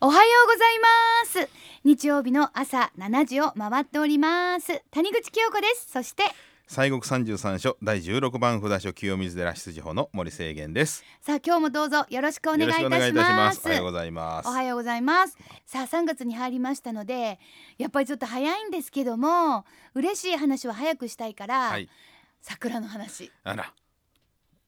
おはようございます。日曜日の朝7時を回っております。谷口清子です。そして西国三十三所第十六番札所清水寺出自法の森清源です。さあ今日もどうぞよろしくお願いいたします。おはようございます。おはようございます。さあ3月に入りましたのでやっぱりちょっと早いんですけども嬉しい話は早くしたいから、はい。桜の話。あら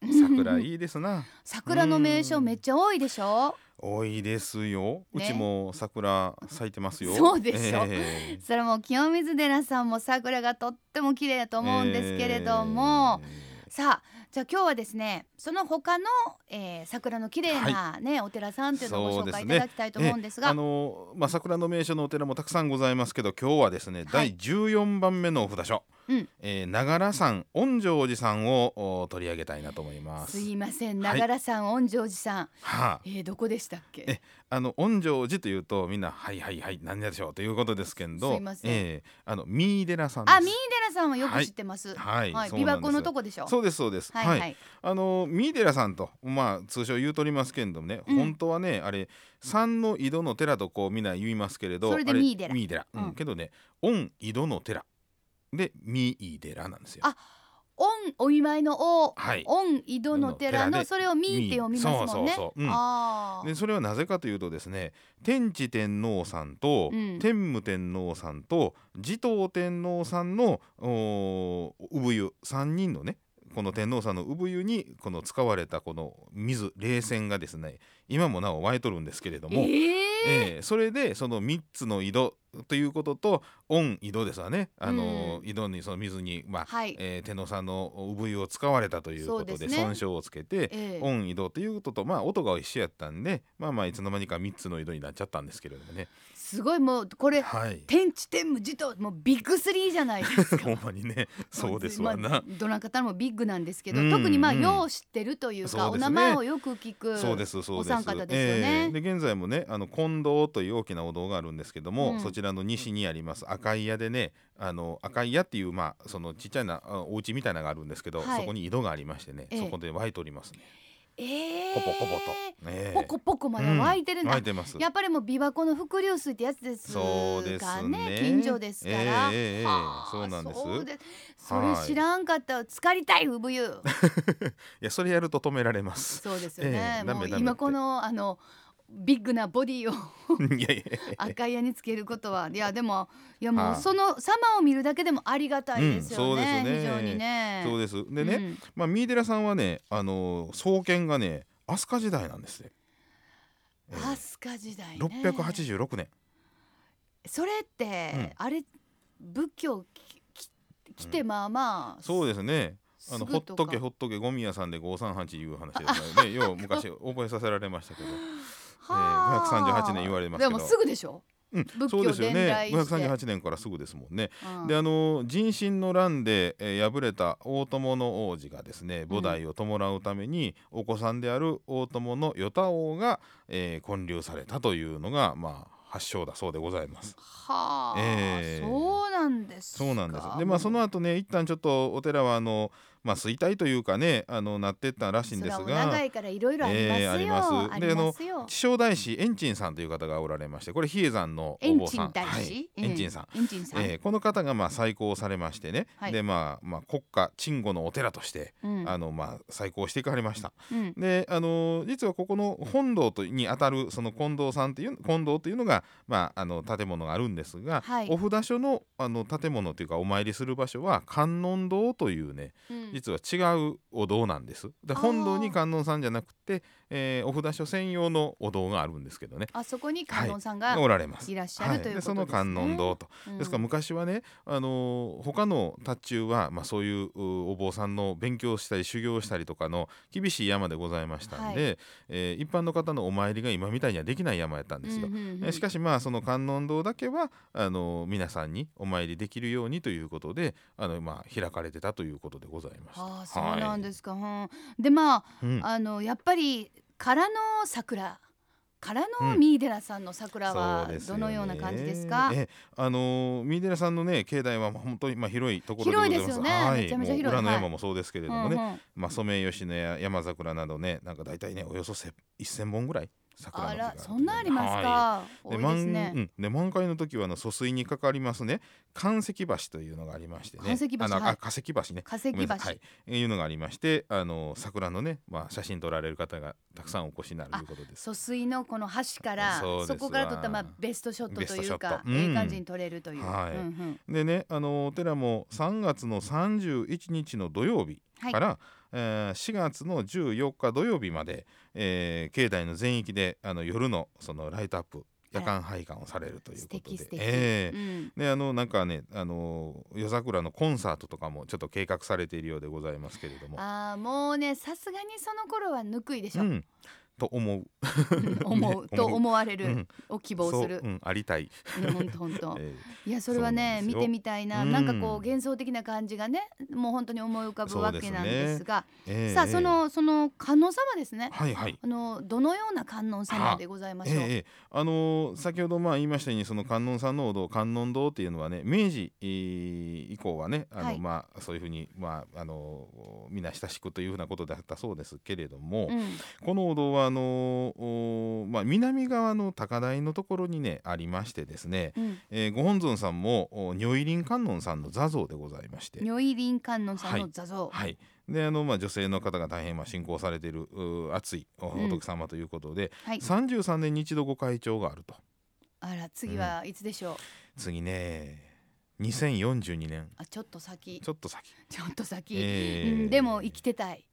桜いいですな。桜の名所めっちゃ多いでしょ？多いですよ。うねちも桜咲いてますよ。そうでしょ。ええ。それも清水寺さんも桜がとっても綺麗だと思うんですけれども、さあじゃあ今日はですねその他の、えー、桜の綺麗なね、お寺さんっていうのをご紹介いただきたいと思うんですが。あのまあ桜の名所のお寺もたくさんございますけど今日はですね、第14番目のお札所、うん。えー、長良山恩城寺さんをお取り上げたいなと思います。すいません。はい。長良山恩城寺さん、はあ。えー、どこでしたっけ？えあの恩城寺というとみんなはいはいはい何でしょうということですけどすいません。えーあの三井寺さんです。あ三井寺さんはよく知ってます。はい。はい、琵琶湖のとこでしょ？そうですそうです。はいはい、あの三井寺さんとまあ通称言うとりますけれどもね、うん。本当はねあれ三の井戸の寺とこうみんな言いますけれどそれであ三井寺三井寺、うん。うん。けどね御井戸の寺で三井寺なんですよ。あ恩お祝いのお。はい。恩井戸の寺のそれを見って読みますもんね。そうそうそう。うん。あー。でそれはなぜかというとですね天智天皇さんと、うん。天武天皇さんと持統天皇さんのおー産湯3人のねこの天皇さんの産湯にこの使われたこの水冷泉がですね今もなお湧いとるんですけれども、えー？えーそれでその3つの井戸ということと御井戸ですわね。あの、井戸にその水に、まあはい、えー天皇さんの産湯を使われたということで損傷をつけて、えー御井戸ということとまあ音が一緒やったんでまあまあいつの間にか3つの井戸になっちゃったんですけれどもねすごいもうこれはい。天地天武地ともうビッグスリーじゃないですか。ほんまにね。そうですわな、まあどなたもビッグなんですけど、うん。特にまあうんよう知ってるというかね。名前をよく聞くそうですそうです。お三方ですよね。ええ。で現在もねあの近堂という大きなお堂があるんですけども、うん。そちらの西にあります赤い屋でねあの赤い屋っていうまあそのちっちゃなあお家みたいなのがあるんですけど、はい。そこに井戸がありましてね、ええ。そこで湧いておりますねえー、ポポポポと、ええ。ポコポコまだ湧いてるんだ、湧いてます。やっぱりもう琵琶湖の伏流水ってやつですかそうですね。近所ですから、ええええええはあそうなんです。それ知らんかった。ら浸かりたい産湯 いやそれやると止められます。そうですよね、もう今このあのビッグなボディを赤い屋につけることは。いやでもいやもはい。うその様を見るだけでもありがたいですよね,、うんそうですね。非常にね。そうです。でね、うん。まあ三井寺さんはねあの創建がね飛鳥時代なんですね、ええ飛鳥時代ね。686年。それって、あれ仏教きてまあまあ、そうですね。あのほっとけほっとけゴミ屋さんで538いう話ですね。よう昔覚えさせられましたけど、はあ538年言われますけど。でもすぐでしょ、うん、そうですよね。伝来して。538年からすぐですもんね。うん。であの人心の乱で、えー敗れた大友の王子がですね菩提を弔うために、お子さんである大友の与太王が、えー建立されたというのがまあ発祥だそうでございます。はあ、ええそうなんですか。そうなんです。でまあその後ね一旦ちょっとお寺はあのまあ衰退というかねあのなってったらしいんですが。長いからいろいろありますよ、ええあります。であの気象大師円珍さんという方がおられましてこれ比叡山のおエン坊さん。チンはい。エンチンさん、えーこの方がまあ再興されましてね、はい。でまあまあ国家鎮護のお寺として、うん。あのまあ再興していかれました。うん。であの実はここの本堂とにあたるその近藤さんっていう近藤というのがまああの建物があるんですが、はい。お札所のあの建物というかお参りする場所は観音堂というねうん実は違うお堂なんです？で本堂に観音さんじゃなくて、えーお札所専用のお堂があるんですけどね。あそこに観音さんがおられます。いらっしゃる、ということですね。その観音堂とうんですから昔はね、あのー他の達中は、まあ、そういううお坊さんの勉強したり修行したりとかの厳しい山でございましたんで、えー一般の方のお参りが今みたいにはできない山やったんですよ。うんうんうんえーしかしまあその観音堂だけはあのー皆さんにお参りできるようにということであの、まあ、開かれてたということでございました。ああそうなんですか、うんでまあうんあのやっぱりからの桜。からのうん三井寺さんの桜はどのような感じですか、えあのー三井寺さんのね境内は本当にまあ広いところでございます。広いですよね。はい、めちゃめちゃ広い。もう裏のはい山もそうですけれどもね、うんうん。まあ、ソメイヨシノや山桜などねなんか大体ねおよそせ1000本ぐらいあ桜あらそんなありますか、は多い満ですね、うん、で満開の時はあの疎水にかかりますね関石橋というのがありましてね。関石橋あの、はい。あ化石橋ね。化石橋、はい、いうのがありましてあの桜のね、まあ、写真撮られる方がたくさんお越しになるということです。疎水のこの橋からそこから撮ったまあベストショットというかト、うんええ感じに撮れるという、はい。うんうん。でねあのお寺も3月の31日の土曜日はい。から、えー4月の14日土曜日まで、えー境内の全域であの夜のそのライトアップ夜間拝観をされるということで。ん。であのなんかねあの夜桜のコンサートとかもちょっと計画されているようでございますけれども。あーもうねさすがにその頃はぬくいでしょ、うん、と思う。思うねと思われる、うん。を希望する。そう、うん、ありたい。うん、ほんと。ほんとえ。いやそれはね見てみたいな、うん。なんかこう幻想的な感じがねもう本当に思い浮かぶわけなんですが。ーえ。ーさあそのその観音様ですね。はいはい。あのどのような観音様でございましょう、ええええ。あのー先ほどまあ言いましたようにその観音さんのお堂観音堂っていうのはね明治、えー以降はねあの、はい。まあそういうふうにまああのーみんな親しくというふうなことであったそうですけれども、うん。このお堂はあのーまあ南側の高台のところにねありましてですね、うん、えーご本尊さんもお如意輪観音さんの座像でございまして。如意輪観音さんの座像、はい、であの、まあ、女性の方が大変まあ信仰されているう熱いおうん。仏様ということで、はい。33年に一度ご開帳があると。あら次はいつでしょう、次ね2042年。あちょっと先。ちょっと先。ちょっと先、えー。うん、でも生きてたいい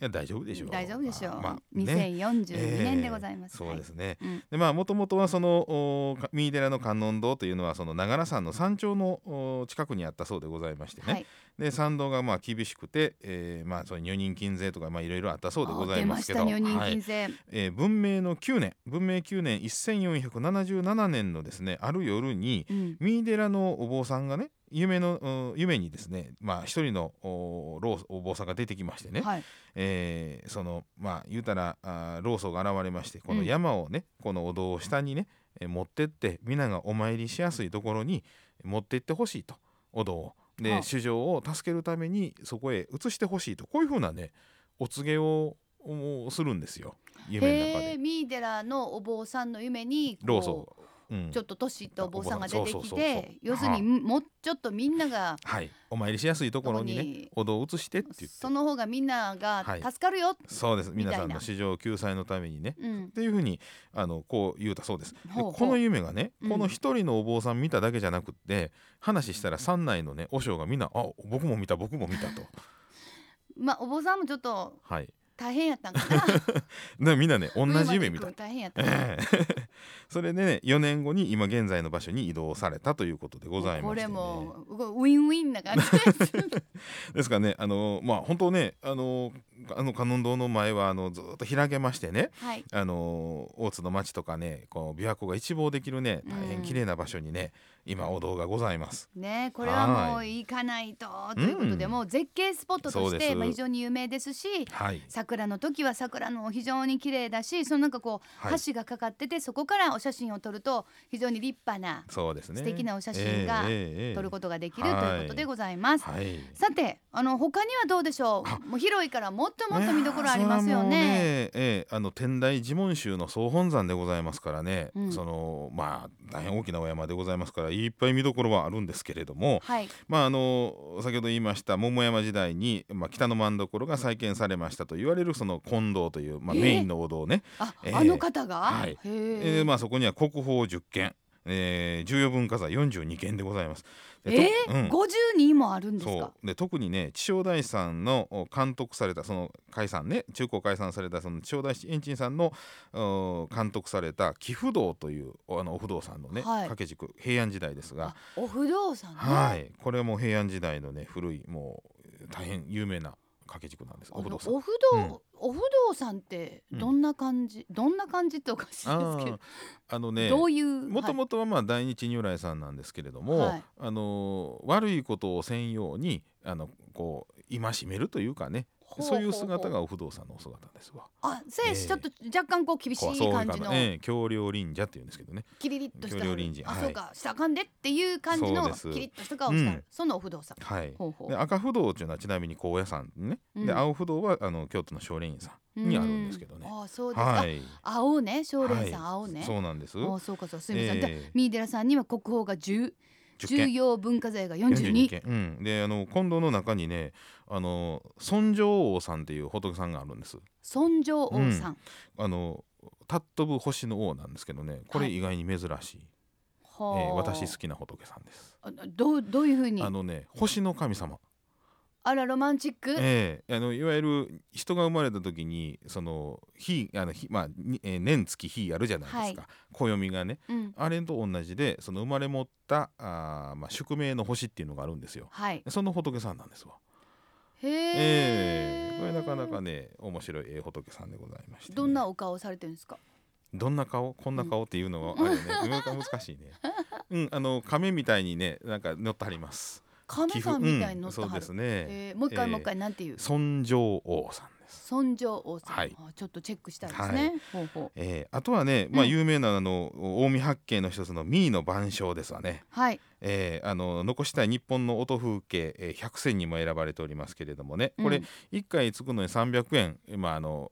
や大丈夫でしょう。大丈夫でしょう、まあね。2042年でございます、そうですね、うん。でまあもともとはそのおか三井寺の観音堂というのはその長良山の山頂のお近くにあったそうでございましてね、はい。で参道がまあ厳しくて、えーまあその女人禁制とかまあいろいろあったそうでございますけど。はい。禁制、えー文明の9年文明9年1477年のですねある夜にうん。三井寺のお坊さんがね夢のうん夢にですねまあ一人のお老お坊さんが出てきましてね、はい。えーそのまあ言うたらあー老僧が現れましてこのうん。山をね、このお堂を下にね、えー持ってって皆がお参りしやすいところに持ってってほしいと。お堂を。で、はあ主情を助けるためにそこへ移してほしいと。こういうふうなねお告げをおするんですよ。夢の中で。三井寺のお坊さんの夢に老僧、うんちょっと年いったお坊さんが出てきて要するにもうちょっとみんながはい、お参りしやすいところにねお堂を移してってその方がみんながはい。助かるよ、そうです。皆さんの市場救済のためにね。うん。っていうふうにあのこう言うたそうです。この夢がね、うん。この一人のお坊さん見ただけじゃなくって話したら山内のね和尚がみんな「あ僕も見た僕も見た」と。まあお坊さんもちょっとはい、大変やったんかな。で みんなね同じ夢見た。大変やった それでね4年後に今現在の場所に移動されたということでございまこれして、ね、もうウィンウィンな感じ。で すですからね。あのまあ本当ねあのあの観音堂の前はあのずっと開けましてね。はい。あの大津の町とかねこう琵琶湖が一望できるね大変綺麗な場所にね、今お堂がございます。ねこれはもうはい行かないと。ということで、うん。もう絶景スポットとしてまあ非常に有名ですしはい、桜の時は桜の非常に綺麗だしそのなんかこう、はい。橋がかかっててそこからお写真を撮ると非常に立派なそうですね。素敵なお写真が撮ることができるということでございます。はい。さてあの他にはどうでしょあ。うもう広いからもっともっと見どころありますよいやーそれはもうね。ええあの天台寺門宗の総本山でございますからね、うん。そのまあ大変大きなお山でございますからいっぱい見どころはあるんですけれども、はい、まああの先ほど言いました桃山時代に、まあ、北の真所が再建されましたと言われるその金堂という、まあ、えー。メインのお堂ね、あ、えー。あの方が、はい。へえーまあ、そこには国宝10件、えー重要文化財42件でございます。えーうん五十人もあるんですそか。うで特にね千代大師さんのお監督されたその解散ね中高解散されたその千代大師円珍さんのお監督された貴不動というおあのお不動産のね、はい掛け軸平安時代ですがあ、お不動産ね。はいこれはもう平安時代のね古いもう大変有名な掛け軸なんです。お不動産。お不動、お不動産ってどんな感じ、どんな感じっておかしいですけあどー、あのねどういうもともとはまあ大日如来さんなんですけれども、はい。あの悪いことをせんようにあのこう戒めるというかねそういう姿がお不動産のお姿ですわ。あせいええ。ちょっと若干こう厳しい感じの。ええ、橋梁輪者って言うんですけどね。キリリッとした。あそうかしたかんでっていう感じのキリッとした顔した。うん。そのお不動産。はい。で赤不動っていうのはちなみに高野山ね、うん。で青不動はあの京都の少林院さんにあるんですけどね。うんあそうです。か、はい。青ね。少林さん、はい。青ね。そうなんです。あそうかそうすみません、三井寺さんには国宝が10 10重件要文化財が42 42件。うん。であの今度の中にねあの尊上王さんっていう仏さんがあるんです。尊上王さん、あのたっ飛ぶ星の王なんですけどねこれ意外に珍しい、はあえー私好きな仏さんです。あどうどういうふうに？あのね星の神様。あらロマンチック、ええ。あのいわゆる人が生まれた時にその日あの日まあにえー年月日あるじゃないですか、暦がね。うん。あれと同じでその生まれ持ったあー、まあ、宿命の星っていうのがあるんですよ。はい。その仏さんなんですわ。へえええ。これなかなかね面白いええ仏さんでございましてね、どんなお顔をされてるんですか？どんな顔？こんな顔っていうのはあれね。なかなか難しいね。うんあの亀みたいにねなんか乗ってはります亀さんみたいに乗ってはる、うんそうですね。えーもう一回えーもう一回なんていう？尊上王さんです。尊上王さん、はい。あちょっとチェックしたいですね、ほうほう。えーあとはね、まあ、うん。有名なあの近江八景の一つの三井の晩鐘ですわね、はい。えーあの残したい日本の音風景、えー100選にも選ばれておりますけれどもね。これうん。1回つくのに300円、まああの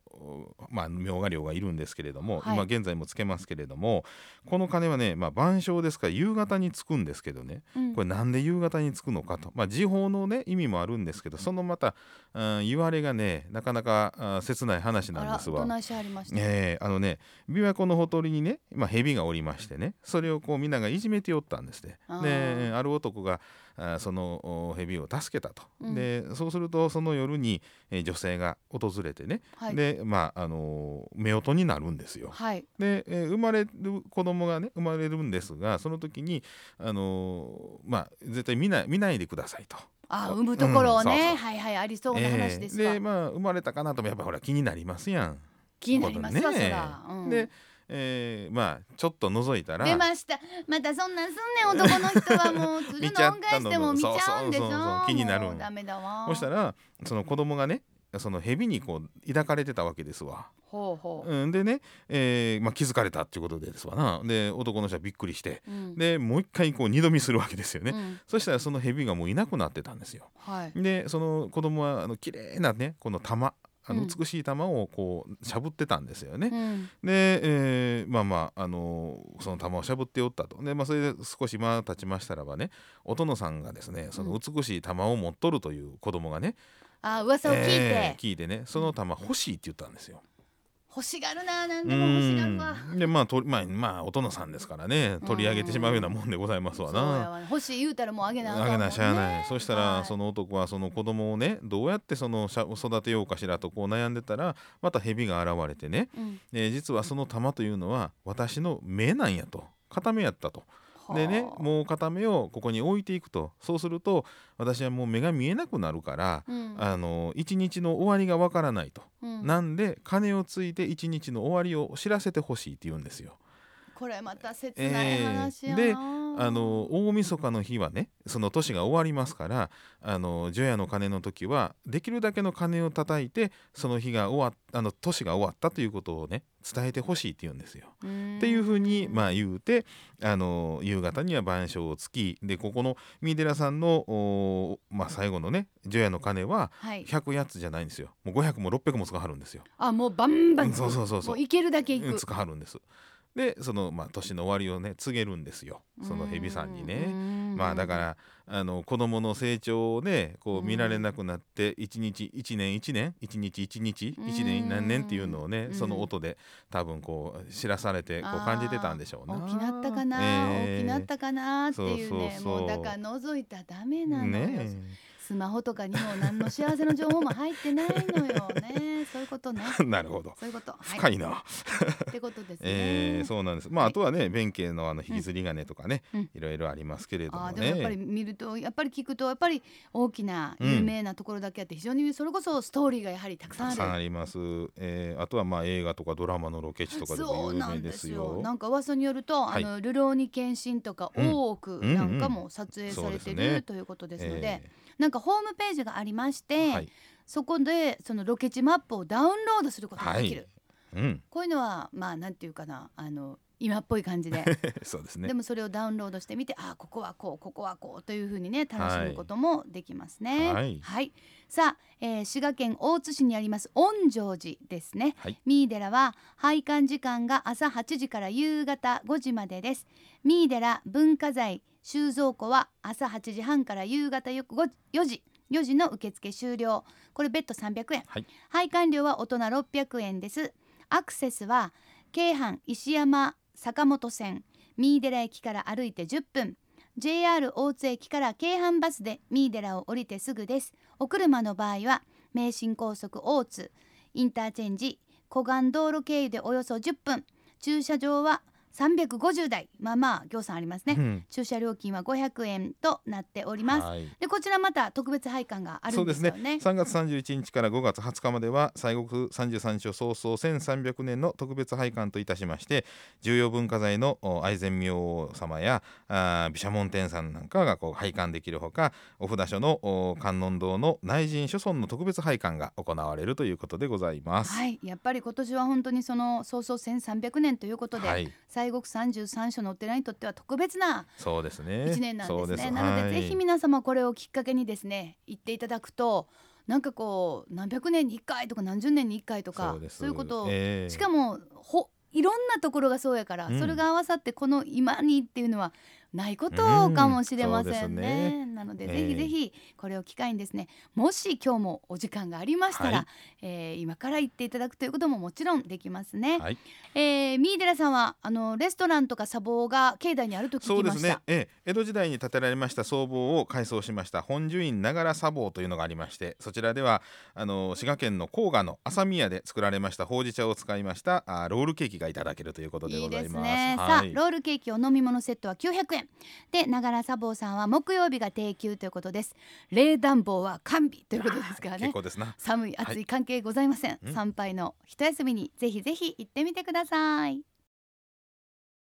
まあ、明賀料がいるんですけれども、はい。今現在もつけますけれどもこの鐘はね、まあ、晩鐘ですから夕方につくんですけどね。うん。これなんで夕方につくのかと、まあ、時報のね意味もあるんですけどそのまた、うん、言われがねなかなかあ切ない話あなんですわ。あえーあのね琵琶湖のほとりにね、まあ、蛇がおりましてねそれをこうみんながいじめておったんですね。である男があそのお蛇を助けたと、うん。でそうするとその夜に、えー女性が訪れてね、はい。でまああのー夫婦になるんですよ。はい。で、えー生まれる子供がね生まれるんですがその時にあのーまあ絶対見ない見ないでくださいと。あ産むところをね、うんそうそう。はいはいありそうな話ですわ、えーでまあ生まれたかなともやっぱほら気になりますやん。気になりますわ、ねうん、で、えーまあちょっと覗いたら。出ました。またそんなんすんねん男の人はもう鶴 見ちゃったの。の恩返しても見ちゃうんでしょ。そう気になるんダメだわ。そしたらその子供がねその蛇にこう抱かれてたわけですわ。ほうほう、うん、でね、えーまあ、気づかれたっていうことでですわな。で男の人はびっくりして。うん。でもう一回こう二度見するわけですよね、うん。そしたらその蛇がもういなくなってたんですよ。はい。でその子供はあの綺麗なねこの玉あのうん。美しい玉をこうしゃぶってたんですよね、うん。で、えーまあまあ、あのーその玉をしゃぶっておったと。で、まあ、それで少し間経ちましたらばねお殿さんがですねその美しい玉を持っとるという子供がね、あ噂を聞いて、えー聞いてねその玉欲しいって言ったんですよ。欲しがるな何でも欲しがるわ。うんでまあとまあまあお殿さんですからね取り上げてしまうようなもんでございますわな。わ。欲しい言うたらもうあげなあげなしゃあない。そしたら、はいその男はその子供をねどうやってその育てようかしらとこう悩んでたらまた蛇が現れてね、うん。えー実はその玉というのは私の目なんやと。片目やったと。でねはあ。もう片目をここに置いていくと。そうすると私はもう目が見えなくなるから、うん。あの一日の終わりがわからないと、うん。なんで鐘をついて一日の終わりを知らせてほしいって言うんですよ。これまた切ない話やな、えーあの大晦日の日はねその年が終わりますからあの除夜の鐘の時はできるだけの鐘を叩いてその日が終わっあの年が終わったということをね伝えてほしいって言うんですよ。っていうふうにまあ言うてあの夕方には晩鐘をつきでここの三井寺さんのおまあ、最後のね除夜の鐘ははい100やつじゃないんですよもう500も600も使はるんですよ。あもうバンバンそうそうそうそういけるだけいくうん使はるんです。でそのまあ年の終わりをね告げるんですよ。その蛇さんにね。まあだからあの子供の成長をねこう見られなくなって一日一年一年一日一日うん。一年何年っていうのをねうん。その音で多分こう知らされてこう感じてたんでしょうな。大きなったかな、ええ。大きなったかなっていうねそうそうそう。もうだから覗いたらダメなのよ、ねスマホとかにも何の幸せの情報も入ってないのよね そういうことねえ なるほどそういうことはい深いな。ってことですね、えーそうなんです。まあ、はいあとはね弁慶のあの引きずり金とかね、うんいろいろありますけれどもあーでもやっぱりね。見るとやっぱり聞くとやっぱり大きなうん有名なところだけあって非常にそれこそストーリーがやはりたくさんある。あります。えーあとはまあ映画とかドラマのロケ地とかでも有名そうなんでですすよ。よ。なんか噂によると、はいあのルローニケンシンとかうん大奥なんかも撮影されてるということですので、えなんかホームページがありましーて、はい。そこでそのロケ地マップをダウンロードすることができる、うん、こういうのはまあなんていうかなあの今っぽい感じで。そうですね。でもそれをダウンロードしてみてあここはこうここはこうというふうにね楽しむこともできますね。はい。さあ、えー滋賀県大津市にあります御城寺ですね。はい。三井寺は拝観時間が朝8時から夕方5時までです。三井寺文化財収蔵庫は朝8時半から夕方よく4時4時の受付終了。これ別途300円、はい。拝観料は大人600円です。アクセスは京阪石山坂本線三井寺駅から歩いて10分。JR 大津駅から京阪バスで三井寺を降りてすぐです。お車の場合は名神高速大津インターチェンジ湖岸道路経由でおよそ10分。駐車場は350台。まあまあ行さんありますね、うん。駐車料金は500円となっております、はい。でこちらまた特別拝観があるそうんですね。ですよね。3月31日から5月20日までは西国33所創創1300年の特別拝観といたしまして重要文化財のお愛染明王様やあー毘沙門天さんなんかがこう拝観できるほかお札所のお観音堂の内陣諸村の特別拝観が行われるということでございます。はい。やっぱり今年は本当にその創創1300年ということで、はい西国33所のお寺にとっては特別なそうですね。一年なんですね。そうなので、はい。ぜひ皆様これをきっかけにですね行っていただくとなんかこう何百年に1回とか何十年に1回とかそういうことを、ええ。しかもほいろんなところがそうやから、うん。それが合わさってこの今にっていうのはないことかもしれませんね。うんねなので、ええぜひぜひこれを機会にですねもし今日もお時間がありましたら、はいえー今から行っていただくということももちろんできますね。はい、えー、三井寺さんはあのレストランとか茶房が境内にあると聞そうできますした。ね、ええ、江戸時代に建てられました僧房を改装しました本寿院ながら茶房というのがありましてそちらではあの滋賀県の甲賀の朝宮で作られましたほうじ茶を使いましたあロールケーキがいただけるということでいいでございます。すね。さあ、はいロールケーキお飲み物セットは900円。で、ながら茶房さんは木曜日が定休ということです。冷暖房は完備ということですからね。寒い暑い関係ございません。うん参拝の一休みにぜひぜひ行ってみてください。